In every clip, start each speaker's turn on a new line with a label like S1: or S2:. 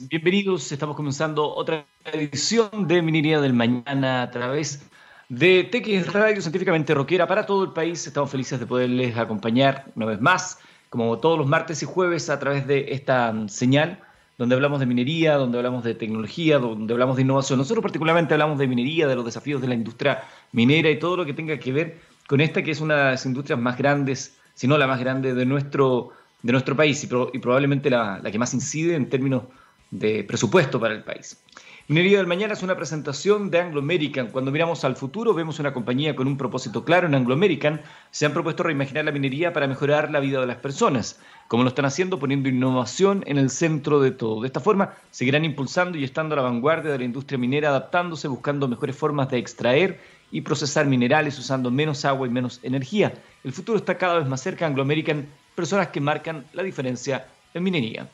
S1: bienvenidos. Estamos comenzando otra edición de Minería del Mañana a través de TX Radio Científicamente Roquera para todo el país. Estamos felices de poderles acompañar una vez más, como todos los martes y jueves, a través de esta señal, donde hablamos de minería, donde hablamos de tecnología, donde hablamos de innovación. Nosotros particularmente hablamos de minería, de los desafíos de la industria minera y todo lo que tenga que ver con esta que es una de las industrias más grandes, si no la más grande de nuestro de nuestro país y, probablemente la, que más incide en términos de presupuesto para el país. Minería del Mañana es una presentación de Anglo American. Cuando miramos al futuro, vemos una compañía con un propósito claro en Anglo American. Se han propuesto reimaginar la minería para mejorar la vida de las personas, como lo están haciendo poniendo innovación en el centro de todo. De esta forma, seguirán impulsando y estando a la vanguardia de la industria minera, adaptándose, buscando mejores formas de extraer y procesar minerales usando menos agua y menos energía. El futuro está cada vez más cerca. Anglo American personas que marcan la diferencia en minería.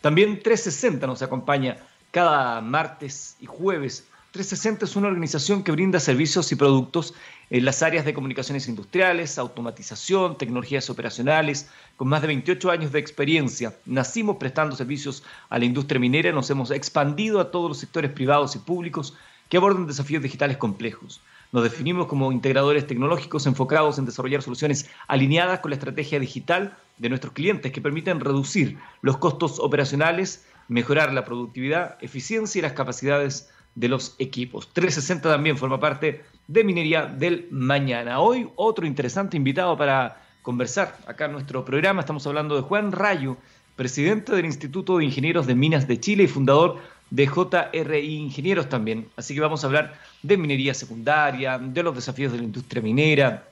S1: También 360 nos acompaña cada martes y jueves. 360 es una organización que brinda servicios y productos en las áreas de comunicaciones industriales, automatización, tecnologías operacionales, con más de 28 años de experiencia. Nacimos prestando servicios a la industria minera, nos hemos expandido a todos los sectores privados y públicos que abordan desafíos digitales complejos. Nos definimos como integradores tecnológicos enfocados en desarrollar soluciones alineadas con la estrategia digital de nuestros clientes que permiten reducir los costos operacionales, mejorar la productividad, eficiencia y las capacidades de los equipos. 360 también forma parte de Minería del Mañana. Hoy otro interesante invitado para conversar acá en nuestro programa. Estamos hablando de Juan Rayo, presidente del Instituto de Ingenieros de Minas de Chile y fundador de JRI Ingenieros también. Así que vamos a hablar de minería secundaria, de los desafíos de la industria minera,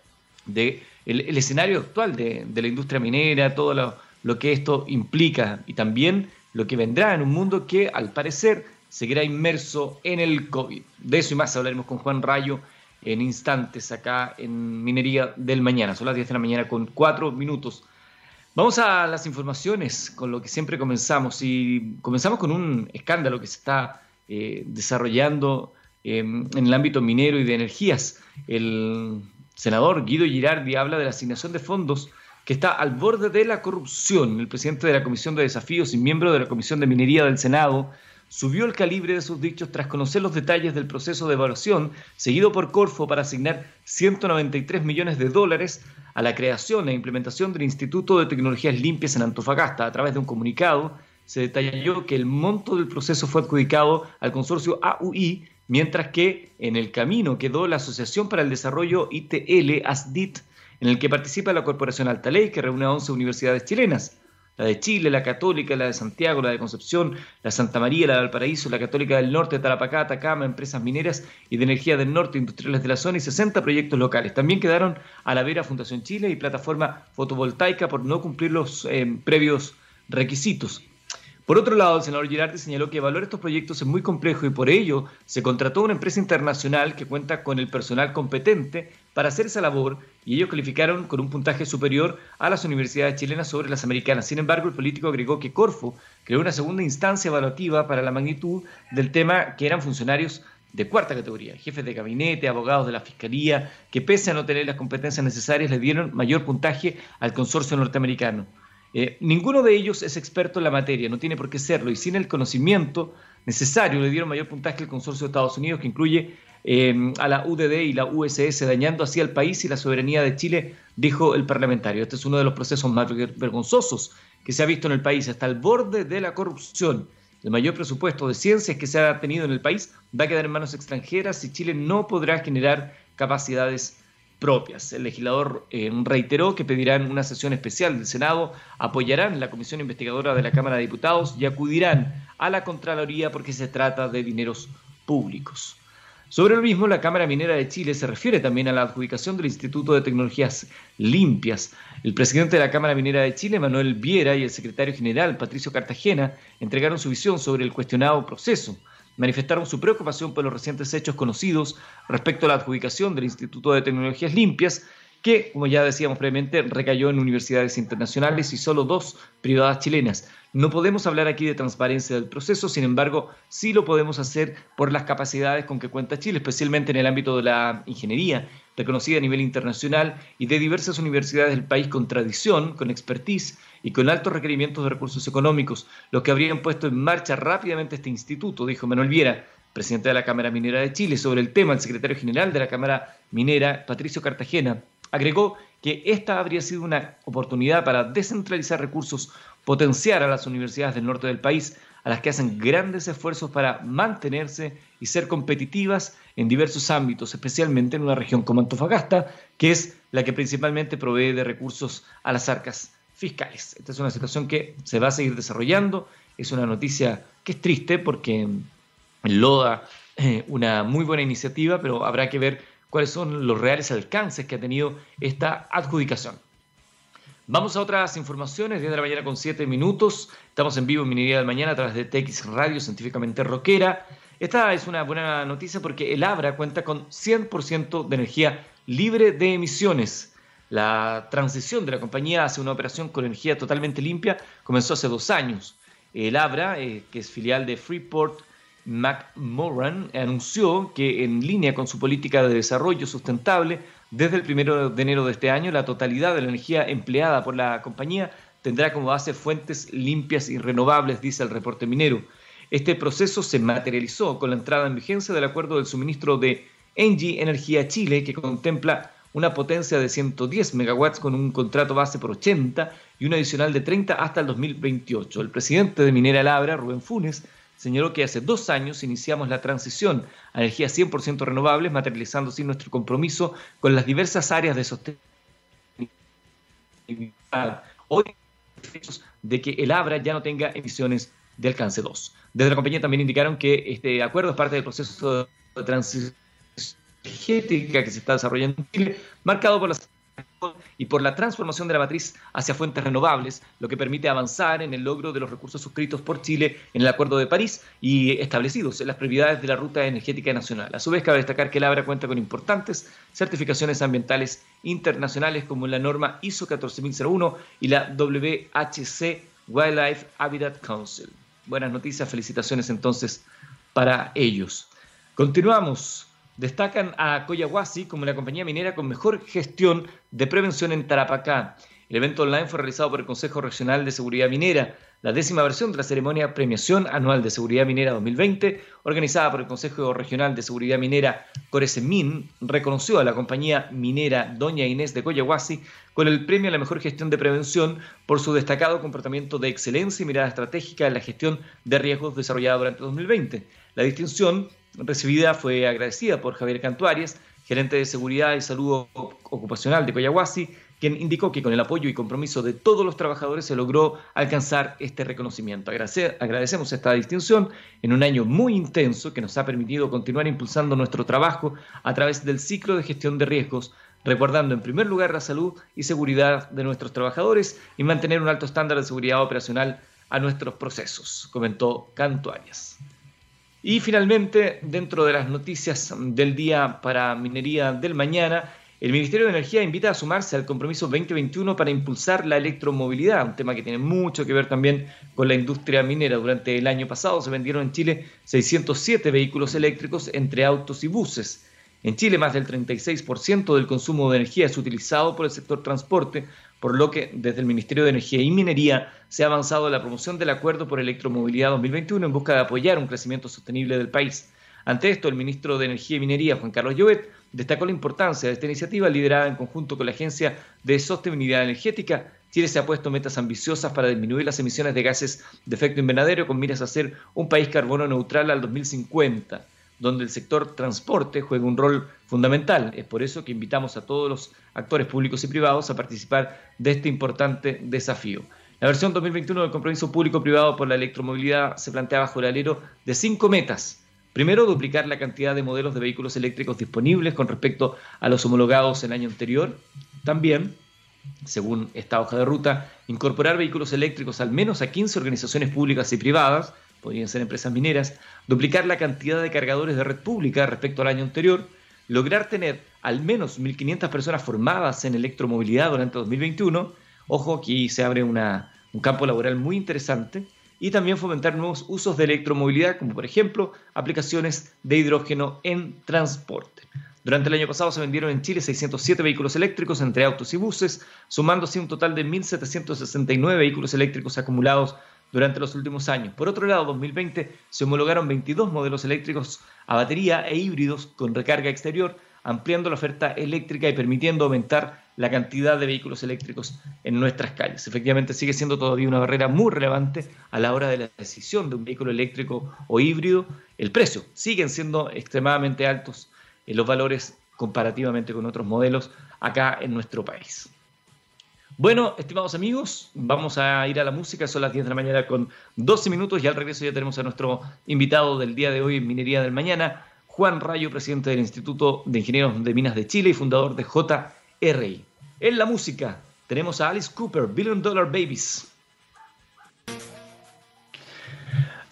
S1: de el, escenario actual de, la industria minera, todo lo, lo, que esto implica y también lo que vendrá en un mundo que al parecer seguirá inmerso en el COVID. De eso y más hablaremos con Juan Rayo en instantes acá en Minería del Mañana. Son las 10 de la mañana con 4 minutos. Vamos a las informaciones con lo que siempre comenzamos y comenzamos con un escándalo que se está eh, desarrollando en el ámbito minero y de energías. El senador Guido Girardi habla de la asignación de fondos que está al borde de la corrupción. El presidente de la Comisión de Desafíos y miembro de la Comisión de Minería del Senado subió el calibre de sus dichos tras conocer los detalles del proceso de evaluación seguido por Corfo para asignar 193 millones de dólares a la creación e implementación del Instituto de Tecnologías Limpias en Antofagasta. A través de un comunicado se detalló que el monto del proceso fue adjudicado al consorcio AUI, mientras que en el camino quedó la Asociación para el Desarrollo ITL, ASDIT, en el que participa la Corporación Alta Ley, que reúne a 11 universidades chilenas la de Chile, la Católica, la de Santiago, la de Concepción, la Santa María, la de Valparaíso, la Católica del Norte, Tarapacá, Atacama, empresas mineras y de energía del norte, industriales de la zona y 60 proyectos locales. También quedaron a la vera Fundación Chile y plataforma fotovoltaica por no cumplir los eh, previos requisitos. Por otro lado, el senador Girardi señaló que evaluar estos proyectos es muy complejo y por ello se contrató una empresa internacional que cuenta con el personal competente para hacer esa labor y ellos calificaron con un puntaje superior a las universidades chilenas sobre las americanas. Sin embargo, el político agregó que Corfo creó una segunda instancia evaluativa para la magnitud del tema que eran funcionarios de cuarta categoría, jefes de gabinete, abogados de la fiscalía, que pese a no tener las competencias necesarias le dieron mayor puntaje al consorcio norteamericano. Eh, ninguno de ellos es experto en la materia, no tiene por qué serlo, y sin el conocimiento necesario le dieron mayor puntaje al consorcio de Estados Unidos, que incluye eh, a la UDD y la USS, dañando así al país y la soberanía de Chile, dijo el parlamentario. Este es uno de los procesos más vergonzosos que se ha visto en el país, hasta el borde de la corrupción. El mayor presupuesto de ciencias que se ha tenido en el país va a quedar en manos extranjeras y Chile no podrá generar capacidades propias. El legislador eh, reiteró que pedirán una sesión especial del Senado, apoyarán la comisión investigadora de la Cámara de Diputados y acudirán a la Contraloría porque se trata de dineros públicos. Sobre lo mismo, la Cámara Minera de Chile se refiere también a la adjudicación del Instituto de Tecnologías Limpias. El presidente de la Cámara Minera de Chile, Manuel Viera, y el secretario general, Patricio Cartagena, entregaron su visión sobre el cuestionado proceso manifestaron su preocupación por los recientes hechos conocidos respecto a la adjudicación del Instituto de Tecnologías Limpias, que, como ya decíamos previamente, recayó en universidades internacionales y solo dos privadas chilenas. No podemos hablar aquí de transparencia del proceso, sin embargo, sí lo podemos hacer por las capacidades con que cuenta Chile, especialmente en el ámbito de la ingeniería, reconocida a nivel internacional, y de diversas universidades del país con tradición, con expertise y con altos requerimientos de recursos económicos, los que habrían puesto en marcha rápidamente este instituto, dijo Manuel Viera, presidente de la Cámara Minera de Chile. Sobre el tema, el secretario general de la Cámara Minera, Patricio Cartagena, agregó que esta habría sido una oportunidad para descentralizar recursos, potenciar a las universidades del norte del país, a las que hacen grandes esfuerzos para mantenerse y ser competitivas en diversos ámbitos, especialmente en una región como Antofagasta, que es la que principalmente provee de recursos a las arcas fiscales. Esta es una situación que se va a seguir desarrollando, es una noticia que es triste porque loda eh, una muy buena iniciativa, pero habrá que ver cuáles son los reales alcances que ha tenido esta adjudicación. Vamos a otras informaciones, 10 de la mañana con 7 minutos. Estamos en vivo en Minería del Mañana a través de TX Radio, científicamente rockera. Esta es una buena noticia porque el Abra cuenta con 100% de energía libre de emisiones. La transición de la compañía hacia una operación con energía totalmente limpia comenzó hace dos años. El Abra, eh, que es filial de Freeport McMoran anunció que en línea con su política de desarrollo sustentable, desde el 1 de enero de este año, la totalidad de la energía empleada por la compañía tendrá como base fuentes limpias y renovables, dice el reporte minero. Este proceso se materializó con la entrada en vigencia del acuerdo del suministro de Engie Energía Chile, que contempla una potencia de 110 megawatts con un contrato base por 80 y un adicional de 30 hasta el 2028. El presidente de Minera Labra, Rubén Funes, señaló que hace dos años iniciamos la transición a energías 100% renovables, materializando así nuestro compromiso con las diversas áreas de sostenibilidad. Hoy de que el ABRA ya no tenga emisiones de alcance 2. Desde la compañía también indicaron que este acuerdo es parte del proceso de transición energética que se está desarrollando en Chile, marcado por las y por la transformación de la matriz hacia fuentes renovables, lo que permite avanzar en el logro de los recursos suscritos por Chile en el Acuerdo de París y establecidos en las prioridades de la Ruta Energética Nacional. A su vez, cabe destacar que el ABRA cuenta con importantes certificaciones ambientales internacionales como la norma ISO 14001 y la WHC Wildlife Habitat Council. Buenas noticias, felicitaciones entonces para ellos. Continuamos destacan a Coyahuasi como la compañía minera con mejor gestión de prevención en Tarapacá. El evento online fue realizado por el Consejo Regional de Seguridad Minera, la décima versión de la ceremonia Premiación Anual de Seguridad Minera 2020, organizada por el Consejo Regional de Seguridad Minera Coresemin, reconoció a la compañía minera Doña Inés de Coyahuasi con el premio a la mejor gestión de prevención por su destacado comportamiento de excelencia y mirada estratégica en la gestión de riesgos desarrollada durante 2020. La distinción recibida fue agradecida por Javier Cantuarias, gerente de Seguridad y Salud Ocupacional de Coyahuasi, quien indicó que con el apoyo y compromiso de todos los trabajadores se logró alcanzar este reconocimiento. agradecemos esta distinción en un año muy intenso que nos ha permitido continuar impulsando nuestro trabajo a través del ciclo de gestión de riesgos, recordando en primer lugar la salud y seguridad de nuestros trabajadores y mantener un alto estándar de seguridad operacional a nuestros procesos, comentó Cantuarias. Y finalmente, dentro de las noticias del día para minería del mañana, el Ministerio de Energía invita a sumarse al compromiso 2021 para impulsar la electromovilidad, un tema que tiene mucho que ver también con la industria minera. Durante el año pasado se vendieron en Chile 607 vehículos eléctricos entre autos y buses. En Chile, más del 36% del consumo de energía es utilizado por el sector transporte, por lo que desde el Ministerio de Energía y Minería se ha avanzado en la promoción del Acuerdo por Electromovilidad 2021 en busca de apoyar un crecimiento sostenible del país. Ante esto, el ministro de Energía y Minería, Juan Carlos Llobet, destacó la importancia de esta iniciativa liderada en conjunto con la Agencia de Sostenibilidad Energética. Chile se ha puesto metas ambiciosas para disminuir las emisiones de gases de efecto invernadero con miras a ser un país carbono neutral al 2050 donde el sector transporte juega un rol fundamental. Es por eso que invitamos a todos los actores públicos y privados a participar de este importante desafío. La versión 2021 del compromiso público-privado por la electromovilidad se plantea bajo el alero de cinco metas. Primero, duplicar la cantidad de modelos de vehículos eléctricos disponibles con respecto a los homologados el año anterior. También, según esta hoja de ruta, incorporar vehículos eléctricos al menos a 15 organizaciones públicas y privadas podrían ser empresas mineras, duplicar la cantidad de cargadores de red pública respecto al año anterior, lograr tener al menos 1.500 personas formadas en electromovilidad durante 2021. Ojo, aquí se abre una, un campo laboral muy interesante, y también fomentar nuevos usos de electromovilidad, como por ejemplo aplicaciones de hidrógeno en transporte. Durante el año pasado se vendieron en Chile 607 vehículos eléctricos entre autos y buses, sumándose un total de 1.769 vehículos eléctricos acumulados durante los últimos años. Por otro lado, en 2020 se homologaron 22 modelos eléctricos a batería e híbridos con recarga exterior, ampliando la oferta eléctrica y permitiendo aumentar la cantidad de vehículos eléctricos en nuestras calles. Efectivamente, sigue siendo todavía una barrera muy relevante a la hora de la decisión de un vehículo eléctrico o híbrido. El precio siguen siendo extremadamente altos en los valores comparativamente con otros modelos acá en nuestro país. Bueno, estimados amigos, vamos a ir a la música, son las 10 de la mañana con 12 minutos y al regreso ya tenemos a nuestro invitado del día de hoy Minería del Mañana, Juan Rayo, presidente del Instituto de Ingenieros de Minas de Chile y fundador de JRI. En la música tenemos a Alice Cooper, Billion Dollar Babies.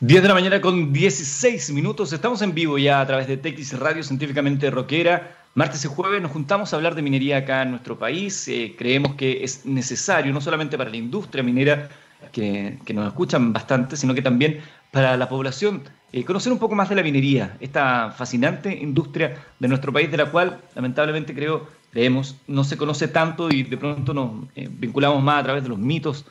S1: 10 de la mañana con 16 minutos. Estamos en vivo ya a través de TX Radio Científicamente Rockera. Martes y jueves nos juntamos a hablar de minería acá en nuestro país. Eh, creemos que es necesario, no solamente para la industria minera, que, nos escuchan bastante, sino que también para la población, eh, conocer un poco más de la minería, esta fascinante industria de nuestro país, de la cual lamentablemente creo, creemos, no se conoce tanto y de pronto nos eh, vinculamos más a través de los mitos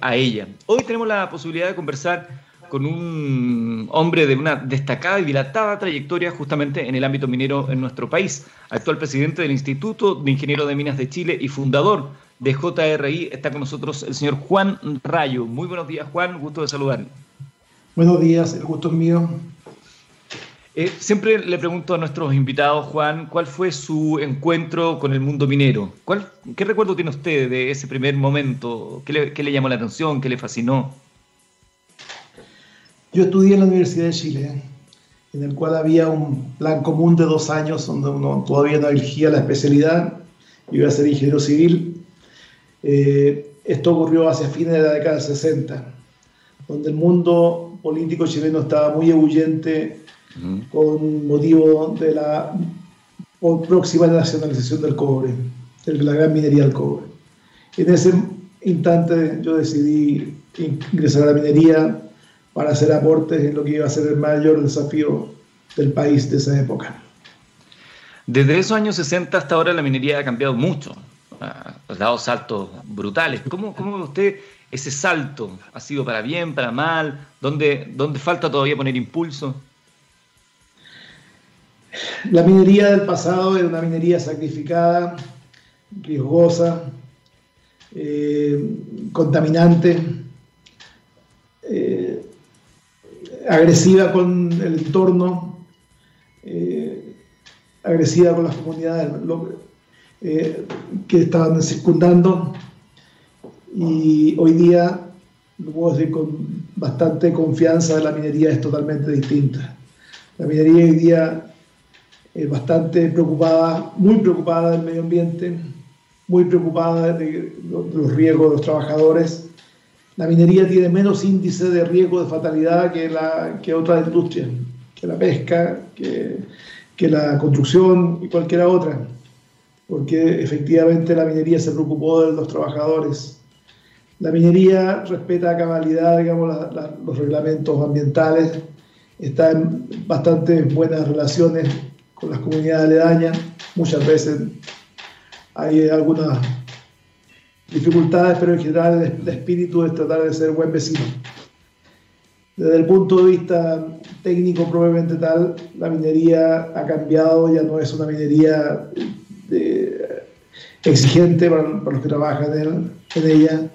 S1: a ella. Hoy tenemos la posibilidad de conversar con un hombre de una destacada y dilatada trayectoria justamente en el ámbito minero en nuestro país, actual presidente del Instituto de Ingenieros de Minas de Chile y fundador de JRI. Está con nosotros el señor Juan Rayo. Muy buenos días, Juan, gusto de saludarle.
S2: Buenos días, el gusto es mío.
S1: Eh, siempre le pregunto a nuestros invitados, Juan, ¿cuál fue su encuentro con el mundo minero? ¿Cuál, ¿Qué recuerdo tiene usted de ese primer momento? ¿Qué le llamó la atención? ¿Qué le fascinó?
S2: Yo estudié en la Universidad de Chile, en el cual había un plan común de dos años donde uno todavía no elegía la especialidad, iba a ser ingeniero civil. Eh, esto ocurrió hacia fines de la década del 60, donde el mundo político chileno estaba muy ebulliente con motivo de la próxima nacionalización del cobre, de la gran minería del cobre. En ese instante yo decidí ingresar a la minería para hacer aportes en lo que iba a ser el mayor desafío del país de esa época.
S1: Desde esos años 60 hasta ahora la minería ha cambiado mucho, ha dado saltos brutales. ¿Cómo, cómo ve usted ese salto? ¿Ha sido para bien, para mal? ¿Dónde, dónde falta todavía poner impulso?
S2: La minería del pasado era una minería sacrificada, riesgosa, eh, contaminante. Eh, agresiva con el entorno, eh, agresiva con las comunidades eh, que estaban circundando. Y hoy día, lo puedo decir con bastante confianza, la minería es totalmente distinta. La minería hoy día es bastante preocupada, muy preocupada del medio ambiente, muy preocupada de los riesgos de los trabajadores la minería tiene menos índice de riesgo de fatalidad que, la, que otras industrias, que la pesca, que, la construcción y cualquiera otra, porque efectivamente la minería se preocupó de los trabajadores. La minería respeta a cabalidad digamos, los reglamentos ambientales, está en bastante buenas relaciones con las comunidades aledañas, muchas veces hay algunas dificultades, pero en general el, espíritu es tratar de ser buen vecino. Desde el punto de vista técnico probablemente tal, la minería ha cambiado, ya no es una minería exigente para, los que trabajan en, en, ella,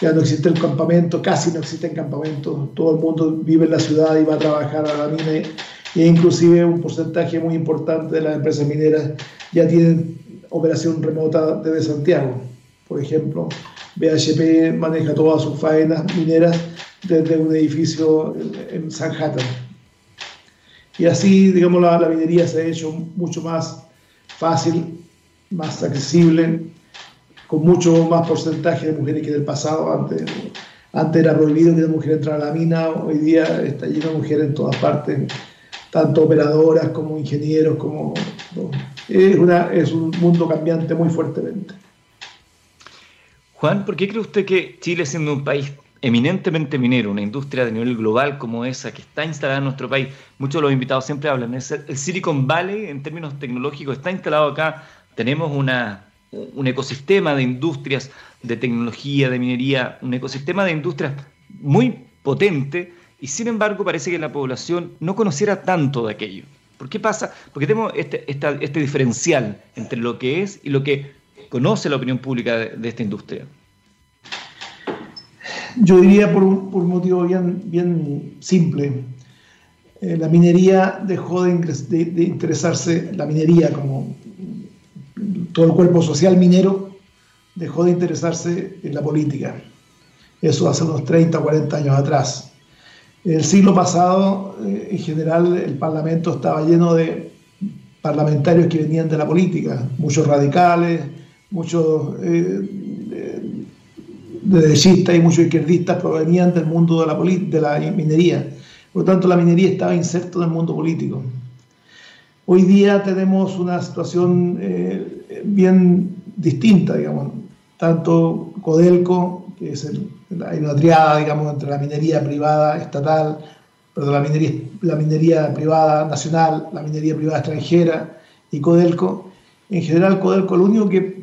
S2: ya no existe el campamento, casi no existen campamentos, todo el mundo vive en la ciudad y va a trabajar a la mina e inclusive un porcentaje muy importante de las empresas mineras ya tienen operación remota desde Santiago. Por ejemplo, BHP maneja todas sus faenas mineras desde un edificio en Sanhattan. Y así, digamos, la, minería se ha hecho mucho más fácil, más accesible, con mucho más porcentaje de mujeres que en el pasado. Antes, antes era prohibido que la mujer entrara a la mina, hoy día está lleno de mujeres en todas partes, tanto operadoras como ingenieros, como... Es, una, es un mundo cambiante muy fuertemente.
S1: Juan, ¿por qué cree usted que Chile, siendo un país eminentemente minero, una industria de nivel global como esa que está instalada en nuestro país, muchos de los invitados siempre hablan, es el Silicon Valley en términos tecnológicos está instalado acá, tenemos un ecosistema de industrias, de tecnología, de minería, un ecosistema de industrias muy potente y sin embargo parece que la población no conociera tanto de aquello. ¿Por qué pasa? Porque tenemos este, este diferencial entre lo que es y lo que conoce la opinión pública de, esta industria.
S2: Yo diría por un, por motivo bien, bien simple. Eh, la minería dejó de, interesarse, la minería como todo el cuerpo social minero, dejó de interesarse en la política. Eso hace unos 30 o 40 años atrás. En el siglo pasado, eh, en general, el Parlamento estaba lleno de parlamentarios que venían de la política, muchos radicales, muchos eh, derechistas y muchos izquierdistas provenían del mundo de la, la minería. Por lo tanto, la minería estaba inserta en el mundo político. Hoy día tenemos una situación eh, bien distinta, digamos. Tanto Codelco, que es el, hay digamos, entre la minería privada estatal, perdón, la minería, la minería privada nacional, la minería privada extranjera y Codelco. En general, Codelco lo único que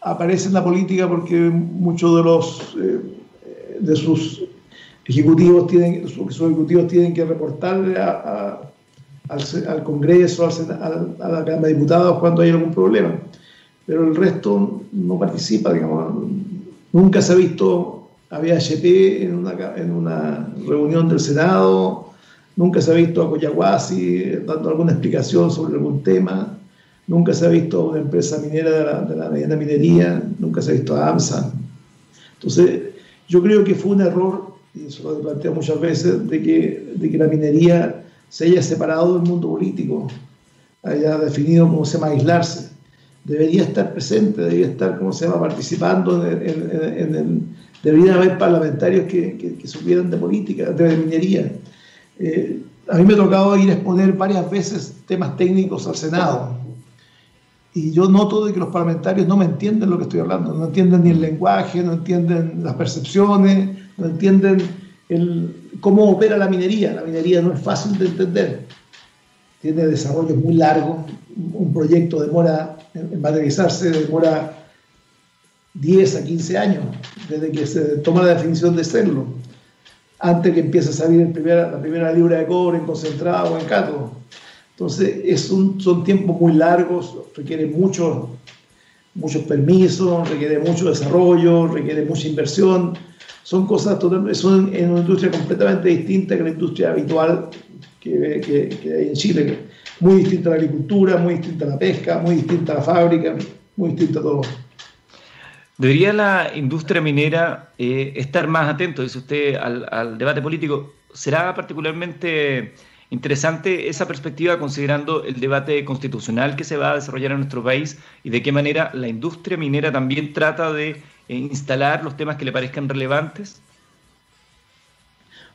S2: aparece en la política porque muchos de los eh, de sus ejecutivos tienen sus, ejecutivos tienen que reportarle al, Congreso, al, a la Cámara de Diputados cuando hay algún problema. Pero el resto no participa, digamos. Nunca se ha visto a BHP en una, en una reunión del Senado, nunca se ha visto a Coyahuasi dando alguna explicación sobre algún tema. Nunca se ha visto una empresa minera de la, de la mediana minería, nunca se ha visto a AMSA. Entonces, yo creo que fue un error, y eso lo he planteado muchas veces, de que, de que la minería se haya separado del mundo político, haya definido cómo se llama aislarse. Debería estar presente, debería estar, como se llama, participando en, en, en, debería haber parlamentarios que, que, supieran de política, de minería. Eh, a mí me ha tocado ir a exponer varias veces temas técnicos al Senado y yo noto de que los parlamentarios no me entienden lo que estoy hablando, no entienden ni el lenguaje, no entienden las percepciones, no entienden cómo opera la minería. La minería no es fácil de entender, tiene desarrollos muy largos, un proyecto demora en materializarse, demora 10 a 15 años desde que se toma la definición de serlo, antes que empiece a salir la primera libra de cobre en concentrado o en cátodo. Entonces, son tiempos muy largos, requiere mucho, muchos permisos, requiere mucho desarrollo, requiere mucha inversión. Son cosas totalmente, son en una industria completamente distinta que la industria habitual que, hay en Chile. Muy distinta a la agricultura, muy distinta a la pesca, muy distinta a la fábrica, muy distinta a todo.
S1: ¿Debería la industria minera eh, estar más atento, dice usted, al debate político? ¿Será particularmente Interesante esa perspectiva considerando el debate constitucional que se va a desarrollar en nuestro país y de qué manera la industria minera también trata de eh, instalar los temas que le parezcan relevantes.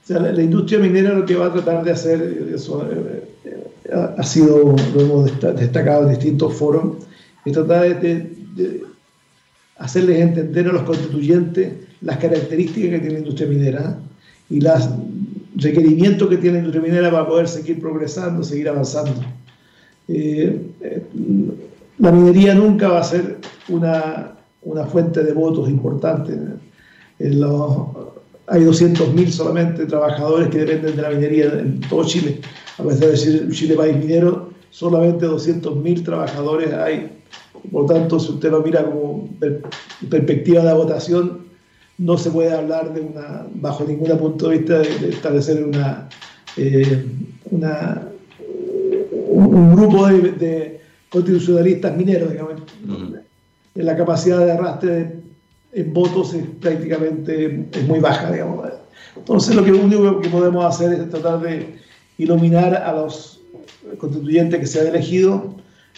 S2: O sea, la, industria minera lo que va a tratar de hacer, eso eh, eh, ha sido, lo hemos destacado en distintos foros, es tratar de, de hacerles entender a los constituyentes las características que tiene la industria minera y las requerimientos que tiene industria minera para poder seguir progresando, seguir avanzando. Eh, eh, la minería nunca va a ser una, una fuente de votos importante. En los, hay 200.000 solamente trabajadores que dependen de la minería en todo Chile. A pesar de decir Chile país minero, solamente 200.000 trabajadores hay. Por tanto, si usted lo mira como perspectiva de votación, no se puede hablar de una, bajo ningún punto de vista de, establecer una, eh, una, un, grupo de, constitucionalistas mineros, digamos. La capacidad de arrastre en votos es prácticamente es muy baja, digamos. Entonces lo que único que podemos hacer es tratar de iluminar a los constituyentes que se han elegido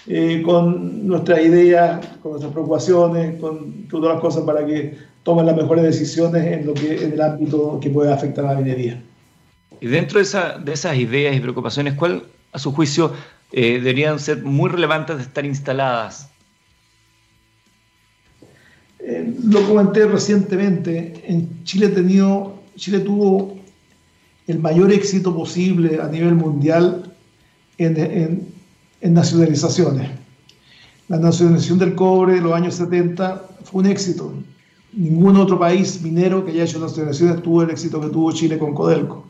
S2: eh, con nuestras ideas, con nuestras preocupaciones, con todas las cosas para que tomen las mejores decisiones en, lo que, en el ámbito que puede afectar a la minería.
S1: Y dentro de, esa, de esas ideas y preocupaciones, ¿cuál, a su juicio, eh, deberían ser muy relevantes de estar instaladas?
S2: Eh, lo comenté recientemente, en Chile, tenido, Chile tuvo el mayor éxito posible a nivel mundial en, en nacionalizaciones. La nacionalización del cobre de los años 70 fue un éxito. Ningún otro país minero que haya hecho nacionalizaciones tuvo el éxito que tuvo Chile con Codelco.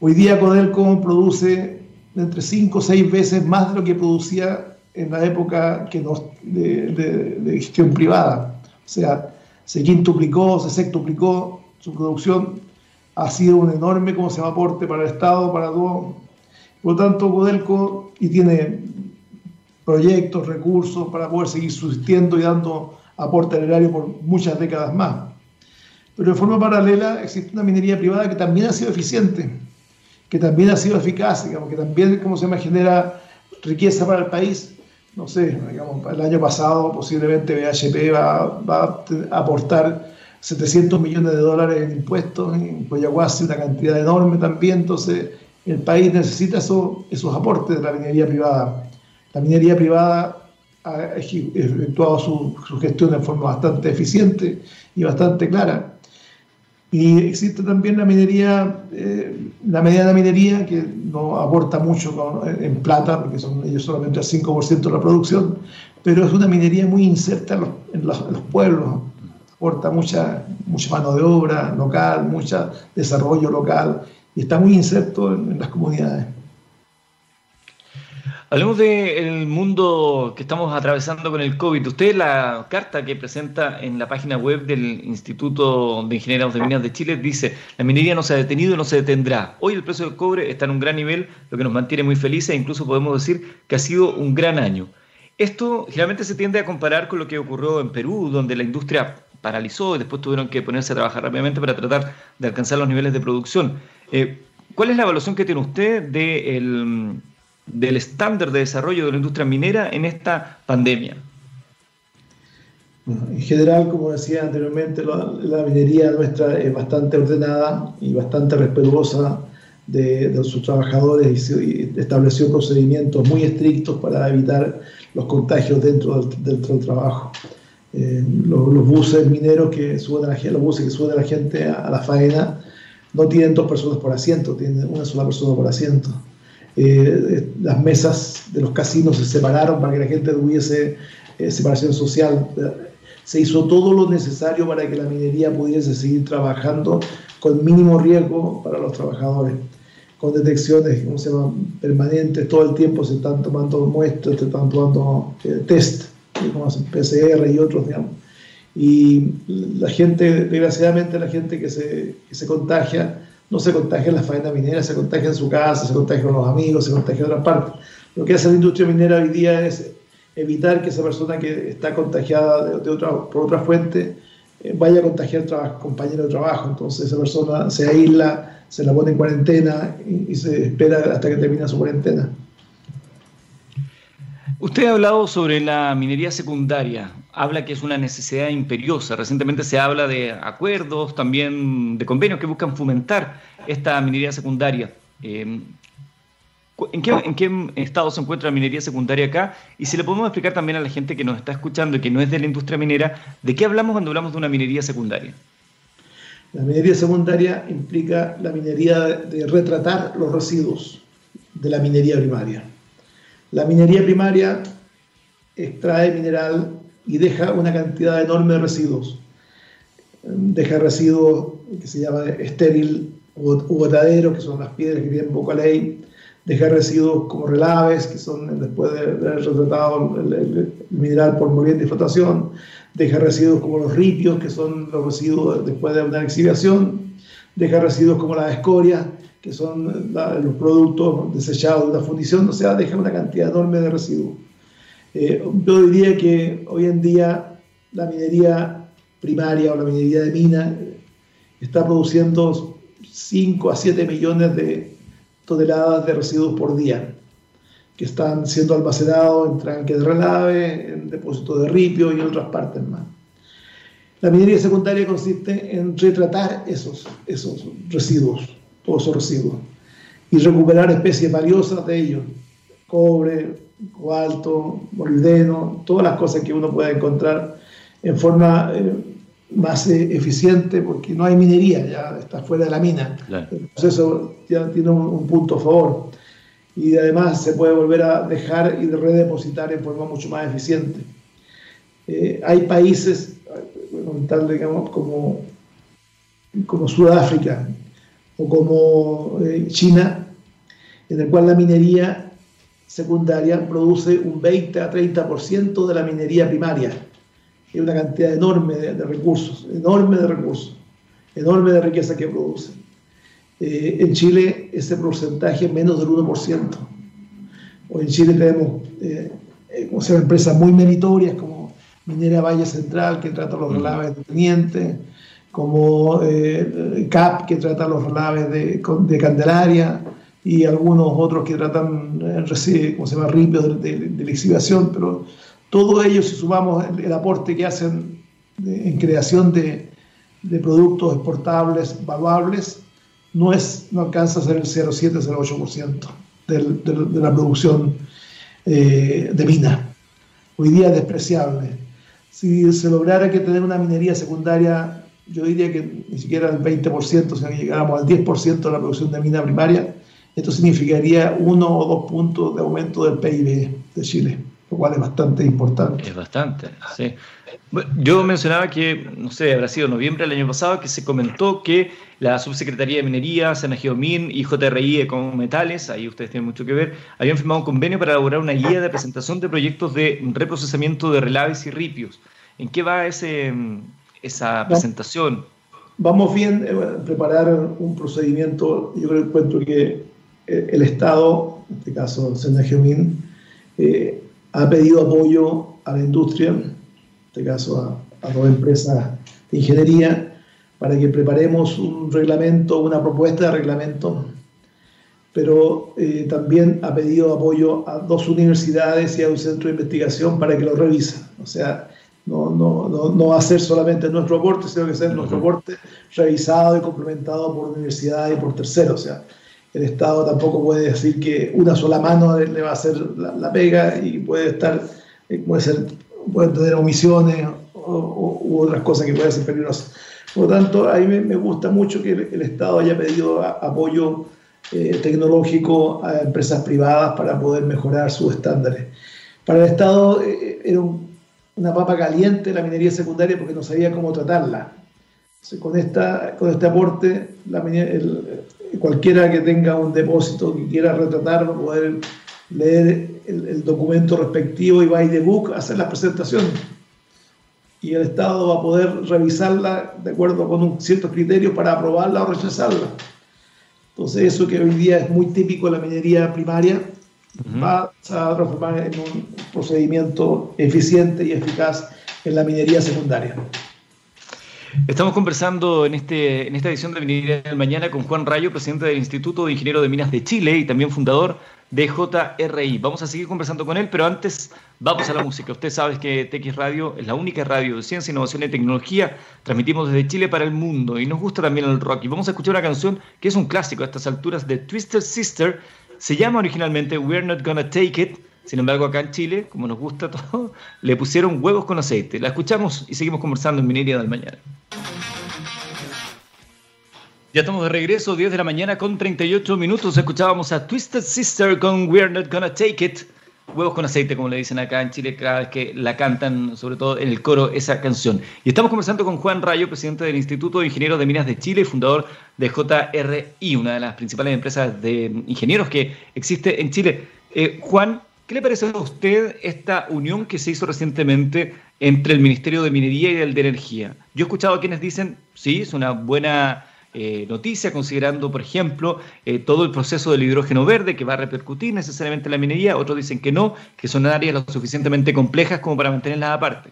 S2: Hoy día Codelco produce entre 5 o 6 veces más de lo que producía en la época que de, de, gestión privada. O sea, se quintuplicó, se sextuplicó su producción. Ha sido un enorme, como se llama, aporte para el Estado, para todo. Por lo tanto, Codelco y tiene proyectos, recursos para poder seguir subsistiendo y dando aporte al erario por muchas décadas más. Pero de forma paralela existe una minería privada que también ha sido eficiente, que también ha sido eficaz, digamos, que también, como se llama, genera riqueza para el país. No sé, digamos, el año pasado posiblemente BHP va, va a aportar 700 millones de dólares en impuestos, en Coyahuasi una cantidad enorme también, entonces el país necesita esos aportes de la minería privada. La minería privada ha efectuado su, su, gestión de forma bastante eficiente y bastante clara. Y existe también la minería, eh, la mediana minería, que no aporta mucho en plata, porque son ellos solamente el 5% de la producción, pero es una minería muy inserta en los, pueblos, aporta mucha, mucha mano de obra local, mucho desarrollo local, y está muy inserto en las comunidades.
S1: Hablemos del mundo que estamos atravesando con el COVID. Usted, la carta que presenta en la página web del Instituto de Ingenieros de Minas de Chile dice, la minería no se ha detenido y no se detendrá. Hoy el precio del cobre está en un gran nivel, lo que nos mantiene muy felices e incluso podemos decir que ha sido un gran año. Esto generalmente se tiende a comparar con lo que ocurrió en Perú, donde la industria paralizó y después tuvieron que ponerse a trabajar rápidamente para tratar de alcanzar los niveles de producción. Eh, ¿Cuál es la evaluación que tiene usted del del estándar de desarrollo de la industria minera en esta pandemia?
S2: en general, como decía anteriormente, la, minería nuestra es bastante ordenada y bastante respetuosa de, sus trabajadores y, estableció procedimientos muy estrictos para evitar los contagios dentro del, trabajo. Eh, los, buses mineros que suben a la, los buses que suben a la gente a la faena no tienen dos personas por asiento, tienen una sola persona por asiento. Eh, las mesas de los casinos se separaron para que la gente tuviese eh, separación social. Se hizo todo lo necesario para que la minería pudiese seguir trabajando con mínimo riesgo para los trabajadores, con detecciones ¿cómo se permanentes, todo el tiempo se están tomando muestras, se están tomando eh, test, como PCR y otros, digamos. Y la gente, desgraciadamente, la gente que se, que se contagia, no se contagia en la faena minera, se contagia en su casa, se contagia con los amigos, se contagia en otras partes. Lo que hace la industria minera hoy día es evitar que esa persona que está contagiada de, otra, por otra fuente eh, vaya a contagiar a compañero de trabajo. Entonces esa persona se aísla, se la pone en cuarentena y, y se espera hasta que termine su cuarentena.
S1: Usted ha hablado sobre la minería secundaria, habla que es una necesidad imperiosa. Recientemente se habla de acuerdos, también de convenios que buscan fomentar esta minería secundaria. Eh, ¿En qué, estado se encuentra la minería secundaria acá? Y si le podemos explicar también a la gente que nos está escuchando y que no es de la industria minera, ¿de qué hablamos cuando hablamos de una minería secundaria?
S2: La minería secundaria implica la minería de retratar los residuos de la minería primaria. La minería primaria extrae mineral y deja una cantidad enorme de residuos. Deja residuos que se llama estéril o botadero, que son las piedras que tienen poca ley. Deja residuos como relaves, que son después de haber retratado el, mineral por movimiento y flotación. Deja residuos como los ripios, que son los residuos después de una exhibición. Deja residuos como las escorias, que son los productos desechados de una fundición, o sea, deja una cantidad enorme de residuos. Eh, yo diría que hoy en día la minería primaria o la minería de mina está produciendo 5 a 7 millones de toneladas de residuos por día, que están siendo almacenados en tranques de relave, en depósitos de ripio y en otras partes más. La minería secundaria consiste en retratar esos, esos residuos esos residuos y recuperar especies valiosas de ellos, cobre, cobalto, molibdeno, todas las cosas que uno pueda encontrar en forma eh, más eh, eficiente porque no hay minería, ya está fuera de la mina. Entonces eso ya tiene un, punto a favor. Y además se puede volver a dejar y redepositar en forma mucho más eficiente. Eh, hay países, digamos, como, como Sudáfrica o como eh, China, en el cual la minería secundaria produce un 20 a 30% de la minería primaria es una cantidad enorme de, recursos, enorme de recursos, enorme de riqueza que produce. Eh, en Chile ese porcentaje es menos del 1%. O en Chile tenemos eh, eh como empresas muy meritorias como Minera Valle Central, que trata los relaves de Teniente, como eh, CAP, que trata los relaves de, de, Candelaria, y algunos otros que tratan, ¿cómo se llama?, ripios de, de, de, pero todo ello, si sumamos el, aporte que hacen en creación de, productos exportables, valuables, no, es, no alcanza a ser el 0,7-0,8% de la producción eh, de mina. Hoy día es despreciable. Si se lograra que tener una minería secundaria, yo diría que ni siquiera el 20%, sino que llegáramos al 10% de la producción de mina primaria, esto significaría uno o dos puntos de aumento del PIB de Chile lo cual es bastante importante.
S1: Es bastante, sí. Yo mencionaba que, no sé, habrá sido noviembre del año pasado, que se comentó que la Subsecretaría de Minería, Geomin y JRI con Metales, ahí ustedes tienen mucho que ver, habían firmado un convenio para elaborar una guía de presentación de proyectos de reprocesamiento de relaves y ripios. ¿En qué va ese, esa presentación?
S2: Vamos bien a preparar un procedimiento, yo creo encuentro que eh, el Estado, en este caso Geomin, eh, ha pedido apoyo a la industria, en este caso a, dos empresas de ingeniería, para que preparemos un reglamento, una propuesta de reglamento, pero eh, también ha pedido apoyo a dos universidades y a un centro de investigación para que lo revisen. O sea, no, no, no, no va a ser solamente nuestro aporte, sino que ser nuestro aporte revisado y complementado por universidades y por terceros. O sea, el Estado tampoco puede decir que una sola mano le va a hacer la, pega y puede estar, eh, puede, ser, puede tener omisiones o, u otras cosas que pueden ser peligrosas. Por lo tanto, a mí me, gusta mucho que el, Estado haya pedido apoyo eh, tecnológico a empresas privadas para poder mejorar sus estándares. Para el Estado eh, era una papa caliente la minería secundaria porque no sabía cómo tratarla. con, esta, con este aporte, la, el, cualquiera que tenga un depósito que quiera retratar va a poder leer el, documento respectivo y by the book hacer la presentación. Y el Estado va a poder revisarla de acuerdo con ciertos criterios para aprobarla o rechazarla. Entonces eso que hoy día es muy típico de la minería primaria va a transformar en un procedimiento eficiente y eficaz en la minería secundaria.
S1: Estamos conversando en, este, en esta edición de Minería del Mañana con Juan Rayo, presidente del Instituto de Ingenieros de Minas de Chile y también fundador de JRI. Vamos a seguir conversando con él, pero antes vamos a la música. Usted sabe que TX Radio es la única radio de ciencia, innovación y tecnología. Transmitimos desde Chile para el mundo y nos gusta también el rock. Y vamos a escuchar una canción que es un clásico a estas alturas de Twisted Sister. Se llama originalmente We're Not Gonna Take It sin embargo, acá en Chile, como nos gusta todo, le pusieron huevos con aceite. La escuchamos y seguimos conversando en Minería del Mañana. Ya estamos de regreso, 10 de la mañana con 38 minutos. Escuchábamos a Twisted Sister con We're Not Gonna Take It. Huevos con aceite, como le dicen acá en Chile, cada vez que la cantan, sobre todo en el coro, esa canción. Y estamos conversando con Juan Rayo, presidente del Instituto de Ingenieros de Minas de Chile y fundador de JRI, una de las principales empresas de ingenieros que existe en Chile. Eh, Juan, ¿Qué le parece a usted esta unión que se hizo recientemente entre el Ministerio de Minería y el de Energía? Yo he escuchado a quienes dicen, sí, es una buena eh, noticia, considerando, por ejemplo, eh, todo el proceso del hidrógeno verde que va a repercutir necesariamente en la minería. Otros dicen que no, que son áreas lo suficientemente complejas como para mantenerlas aparte.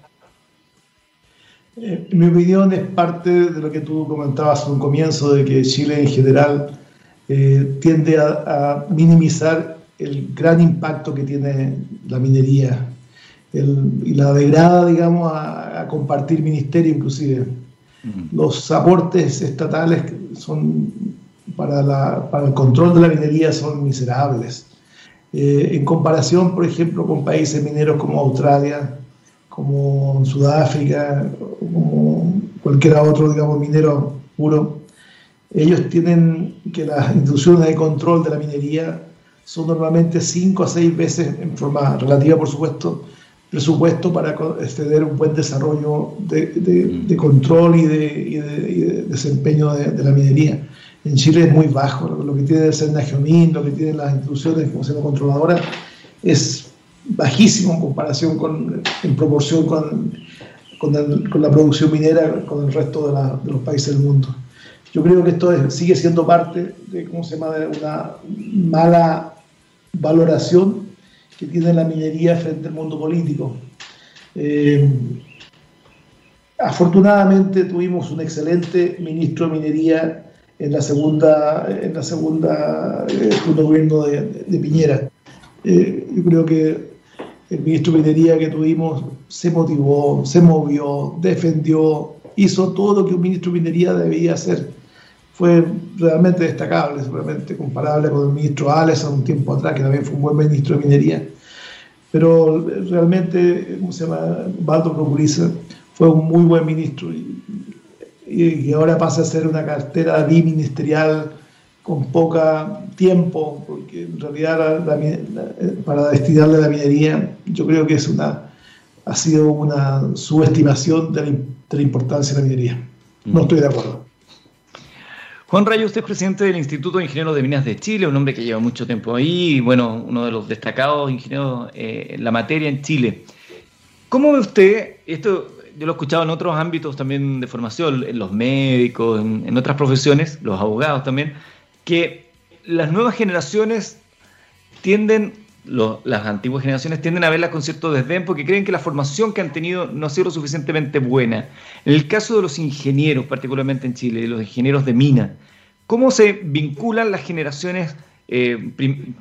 S2: Eh, mi opinión es parte de lo que tú comentabas en un comienzo, de que Chile en general tiende a minimizar el gran impacto que tiene la minería y la degrada, digamos, a, compartir ministerio inclusive. Los aportes estatales son para, el control de la minería son miserables. Eh, en comparación, por ejemplo, con países mineros como Australia, como Sudáfrica, como, cualquier otro, digamos, minero puro, ellos tienen que las instituciones de control de la minería son normalmente cinco a seis veces, en forma relativa por supuesto, presupuesto para exceder un buen desarrollo de, mm. control y de, desempeño de, la minería. En Chile es muy bajo, lo, que tiene el Senagiomin, lo que tienen las instituciones como se controladoras, es bajísimo en comparación con, en proporción con, con, la producción minera con el resto de, los países del mundo. Yo creo que esto sigue siendo parte de, ¿cómo se llama?, de una mala valoración que tiene la minería frente al mundo político. Eh, afortunadamente tuvimos un excelente ministro de minería en la segunda, en la segunda eh, gobierno de, Piñera. Eh, yo creo que el ministro de minería que tuvimos se motivó, se movió, defendió, hizo todo lo que un ministro de minería debía hacer fue realmente destacable, seguramente comparable con el ministro Ales un tiempo atrás, que también fue un buen ministro de minería. Pero realmente, ¿cómo se llama? Baldo Procuriza fue un muy buen ministro y, y, ahora pasa a ser una cartera biministerial con poca tiempo, porque en realidad para destinarle a la minería, yo creo que es una, ha sido una subestimación de la, de la importancia de la minería. No estoy de acuerdo.
S1: Juan Rayo, usted es presidente del Instituto de Ingenieros de Minas de Chile, un hombre que lleva mucho tiempo ahí bueno, uno de los destacados ingenieros eh, en la materia en Chile. ¿Cómo ve usted, esto yo lo he escuchado en otros ámbitos también de formación, en los médicos, en, otras profesiones, los abogados también, que las nuevas generaciones tienden las antiguas generaciones tienden a verla con cierto desdén porque creen que la formación que han tenido no ha sido suficientemente buena. En el caso de los ingenieros, particularmente en Chile, los ingenieros de mina, ¿cómo se vinculan las generaciones eh,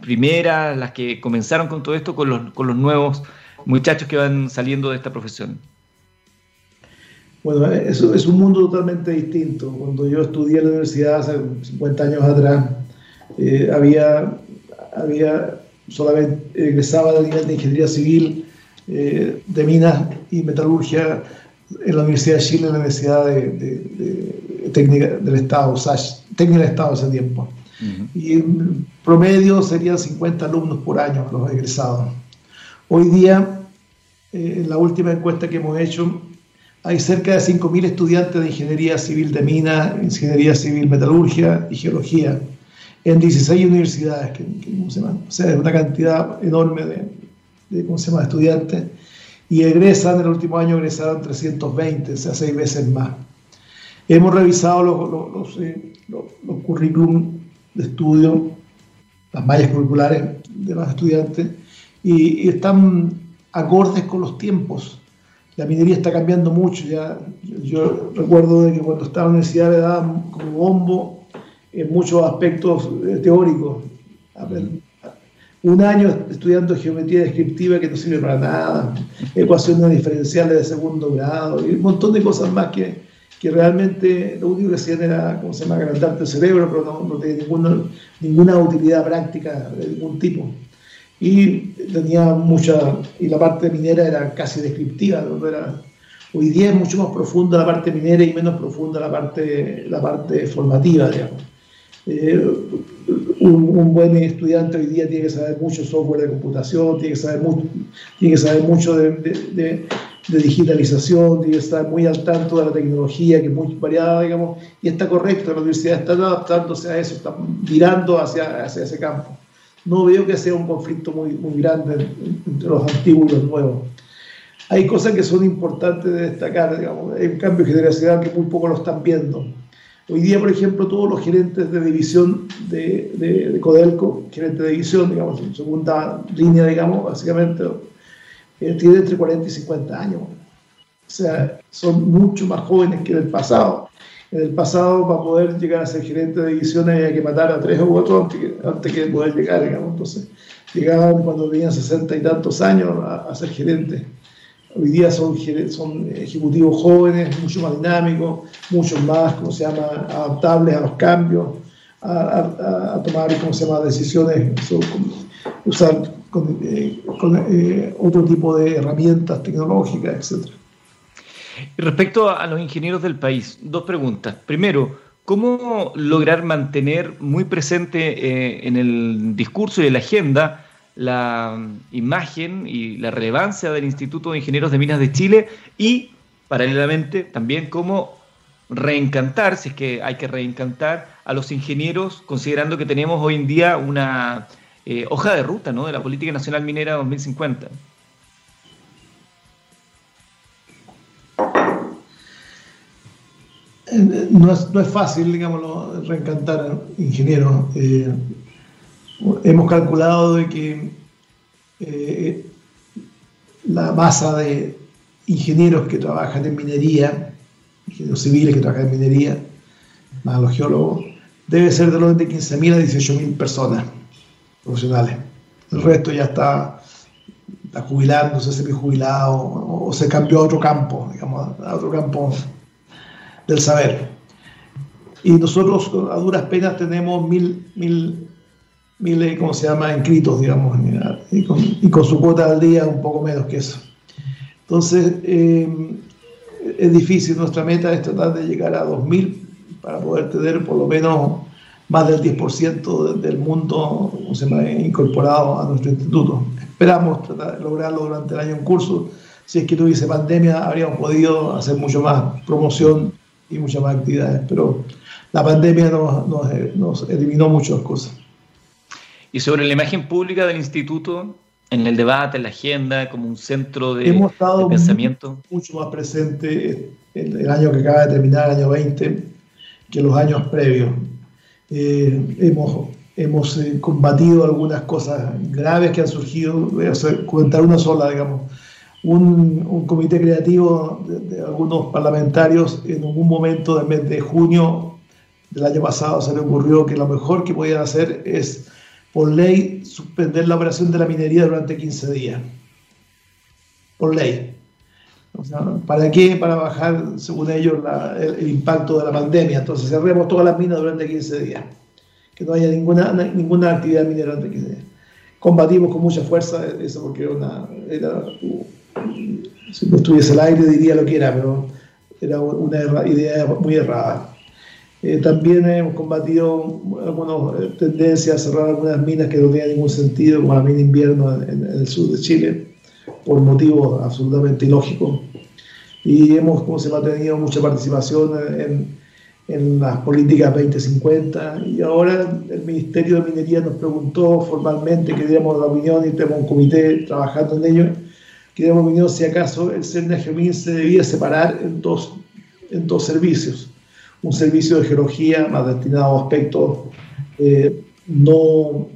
S1: primeras, las que comenzaron con todo esto, con los, con los nuevos muchachos que van saliendo de esta profesión?
S2: Bueno, eso es un mundo totalmente distinto. Cuando yo estudié en la universidad hace 50 años atrás, eh, había, había solamente egresaba del nivel de ingeniería civil, eh, de minas y metalurgia en la Universidad de Chile, en la Universidad de, Técnica del Estado, SACH, Técnica del Estado ese tiempo. Y en promedio serían 50 alumnos por año los egresados. Hoy día, eh, en la última encuesta que hemos hecho, hay cerca de 5.000 estudiantes de ingeniería civil de minas, ingeniería civil metalurgia y geología en 16 universidades, que, se llama? o sea, es una cantidad enorme de, ¿cómo se llama? estudiantes, y egresan, en el último año egresaron 320, o sea, seis veces más. Hemos revisado los, eh, los, los, currículum de estudio, las mallas curriculares de los estudiantes, y, están acordes con los tiempos. La minería está cambiando mucho. Ya, yo, recuerdo de que cuando estaba en la universidad le daban como bombo en muchos aspectos eh, teóricos. Un año estudiando geometría descriptiva que no sirve para nada, ecuaciones diferenciales de segundo grado y un montón de cosas más que, que realmente lo único que hacían era, ¿cómo se llama?, agrandarte el cerebro, pero no, no tenía ninguna, ninguna utilidad práctica de ningún tipo. Y tenía mucha, y la parte minera era casi descriptiva, ¿no? era, hoy día es mucho más profunda la parte minera y menos profunda la parte, la parte formativa, digamos. Eh, un, buen estudiante hoy día tiene que saber mucho software de computación, tiene que saber mucho, tiene que saber mucho de, digitalización, tiene que estar muy al tanto de la tecnología, que es muy variada, digamos, y está correcto, la universidad está adaptándose a eso, está mirando hacia, hacia ese campo. No veo que sea un conflicto muy, muy grande entre los antiguos y los nuevos. Hay cosas que son importantes de destacar, digamos, hay un cambio generacional que muy poco lo están viendo Hoy día, por ejemplo, todos los gerentes de división de, de, Codelco, gerentes de división, digamos, en segunda línea, digamos, básicamente, eh, tienen entre 40 y 50 años. O sea, son mucho más jóvenes que en el pasado. En el pasado, para poder llegar a ser gerente de división, había que matar a tres o cuatro antes, que poder llegar, digamos. Entonces, llegaban cuando tenían 60 y tantos años a, a ser gerentes. Hoy día son, ejecutivos jóvenes, mucho más dinámicos, mucho más, ¿cómo se llama?, adaptables a los cambios, a, tomar, ¿cómo se llama?, decisiones, usar con, eh, eh, otro tipo de herramientas tecnológicas, etc.
S1: Respecto a los ingenieros del país, dos preguntas. Primero, ¿cómo lograr mantener muy presente eh, en el discurso y en la agenda la imagen y la relevancia del Instituto de Ingenieros de Minas de Chile y, paralelamente, también cómo reencantar, si es que hay que reencantar a los ingenieros, considerando que tenemos hoy en día una eh, hoja de ruta ¿no? de la Política Nacional Minera 2050.
S2: Eh, no es, no es fácil, digámoslo, reencantar ingenieros. Eh, hemos calculado de que eh, la masa de ingenieros que trabajan en minería, ingenieros civiles que trabajan en minería, más los geólogos, debe ser de los de 15.000 a 18.000 personas profesionales. El resto ya está, está jubilándose, semi-jubilado, o, o se cambió a otro campo, digamos, a otro campo del saber. Y nosotros a duras penas tenemos mil, mil, mil eh, ¿cómo se llama?, inscritos, digamos, y con, y con su cuota al día un poco menos que eso. Entonces, eh, es difícil, nuestra meta es tratar de llegar a 2.000 para poder tener por lo menos más del 10% del mundo se llama, incorporado a nuestro instituto. Esperamos tratar lograrlo durante el año en curso. Si es que no hubiese pandemia, habríamos podido hacer mucho más promoción y muchas más actividades, pero la pandemia nos, nos, nos eliminó muchas cosas.
S1: Y sobre la imagen pública del instituto, en el debate, en la agenda, como un centro de,
S2: Hemos estado
S1: de pensamiento.
S2: Mucho más presente el, el, año que acaba de terminar, el año 20, que los años previos. Eh, hemos hemos eh, combatido algunas cosas graves que han surgido. Voy a comentar una sola, digamos un, un comité creativo de, de, algunos parlamentarios en algún momento del mes de junio del año pasado se le ocurrió que lo mejor que podían hacer es, por ley, suspender la operación de la minería durante 15 días. Por ley. ¿Para qué? Para bajar, según ellos, el, impacto de la pandemia. Entonces cerremos todas las minas durante 15 días. Que no haya ninguna, ninguna actividad minera durante 15 días. Combatimos con mucha fuerza eso porque era una, era si no estuviese el aire diría lo que era, pero era una idea muy errada. Eh, también hemos combatido algunas eh, tendencias a cerrar algunas minas que no tenían ningún sentido, como la mina invierno en, en, el sur de Chile, por motivos absolutamente ilógicos. Y hemos como se ha tenido mucha participación en, en las políticas 2050 y ahora el Ministerio de Minería nos preguntó formalmente que diéramos la opinión y tenemos un comité trabajando en ello que hemos venido si acaso el Geomín se debía separar en dos, en dos servicios. Un servicio de geología más destinado a aspectos eh, no,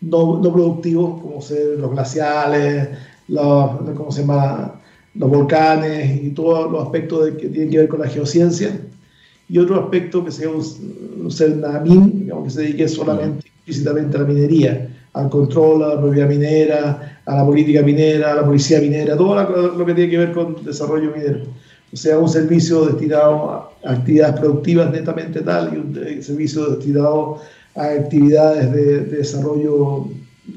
S2: no, no, productivos, como ser los glaciales, los, ¿cómo se llama? los volcanes y todos los aspectos de, que tienen que ver con la geociencia. Y otro aspecto que sea un, CERNAMIN, digamos, que se dedique solamente, explícitamente a la minería al control, a la propiedad minera, a la política minera, a la policía minera, todo lo que tiene que ver con desarrollo minero. O sea, un servicio destinado a actividades productivas netamente tal y un servicio destinado a actividades de, de desarrollo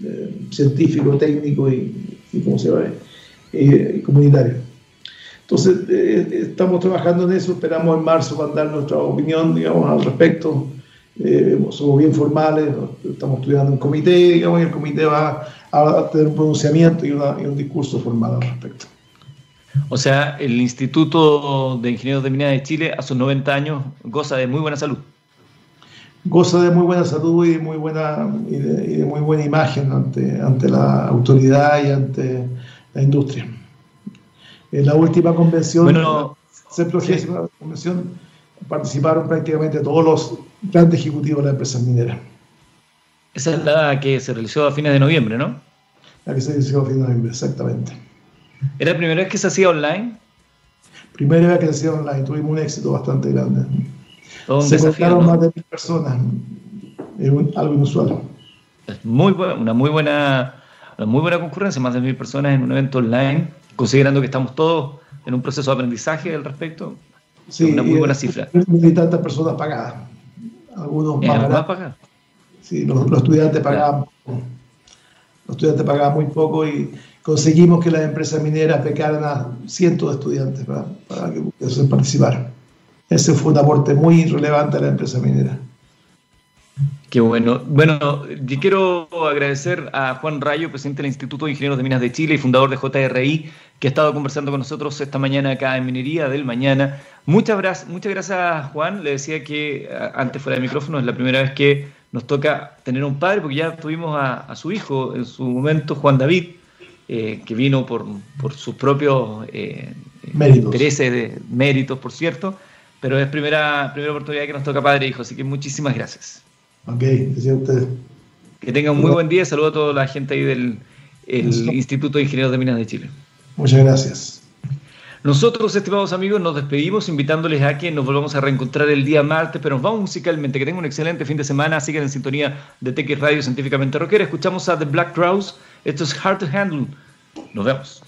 S2: eh, científico, técnico y, ¿cómo se llama? Eh, comunitario. Entonces, eh, estamos trabajando en eso, esperamos en marzo mandar nuestra opinión, digamos, al respecto eh, somos bien formales, estamos estudiando en comité, digamos, y el comité va a tener un pronunciamiento y, un discurso formal al respecto.
S1: O sea, el Instituto de Ingenieros de Minas de Chile a sus 90 años goza de muy buena salud.
S2: Goza de muy buena salud y, muy buena, y, de, y de muy buena imagen ante, ante la autoridad y ante la industria. En la última convención,
S1: bueno,
S2: se sí. la convención, participaron prácticamente todos los grandes ejecutivos de las empresas mineras.
S1: Esa es la que se realizó a fines de noviembre, ¿no?
S2: La que se realizó a fines de noviembre, exactamente.
S1: ¿Era la primera vez que se hacía online?
S2: Primera vez que se hacía online, tuvimos un éxito bastante grande.
S1: Todo
S2: se contaron ¿no? más de mil personas, es un, algo inusual.
S1: Es muy buena, una muy buena, una muy buena concurrencia, más de mil personas en un evento online, considerando que estamos todos en un proceso de aprendizaje al respecto.
S2: Sí,
S1: una muy buena cifra.
S2: Y tantas personas pagadas. Algunos
S1: más
S2: Sí, los, los, estudiantes pagaban claro. Los estudiantes pagaban muy poco y, conseguimos que las empresas mineras becaran a cientos de estudiantes para, para que pudiesen participar. Ese fue un aporte muy relevante a la empresa minera.
S1: Qué bueno. Bueno, yo quiero agradecer a Juan Rayo, presidente del Instituto de Ingenieros de Minas de Chile y fundador de JRI, que ha estado conversando con nosotros esta mañana acá en Minería del Mañana. Muchas, gracias, muchas gracias, Juan. Le decía que antes fuera de micrófono es la primera vez que nos toca tener un padre, porque ya tuvimos a, su hijo en su momento, Juan David, eh, que vino por, sus propios eh, intereses, de, méritos, por cierto, pero es primera, primera oportunidad que nos toca padre e hijo, así que muchísimas gracias.
S2: Ok, gracias a ustedes.
S1: Que tengan un muy buen día. Saludo a toda la gente ahí del Instituto de Ingenieros de Minas de Chile.
S2: Muchas gracias.
S1: Nosotros, estimados amigos, nos despedimos invitándoles a que nos volvamos a reencontrar el día martes, pero nos vamos musicalmente. Que tengan un excelente fin de semana. Sigan en sintonía de TX Radio Científicamente Rockera. Escuchamos a The Black Crowes. Esto es Hard to Handle. Nos vemos.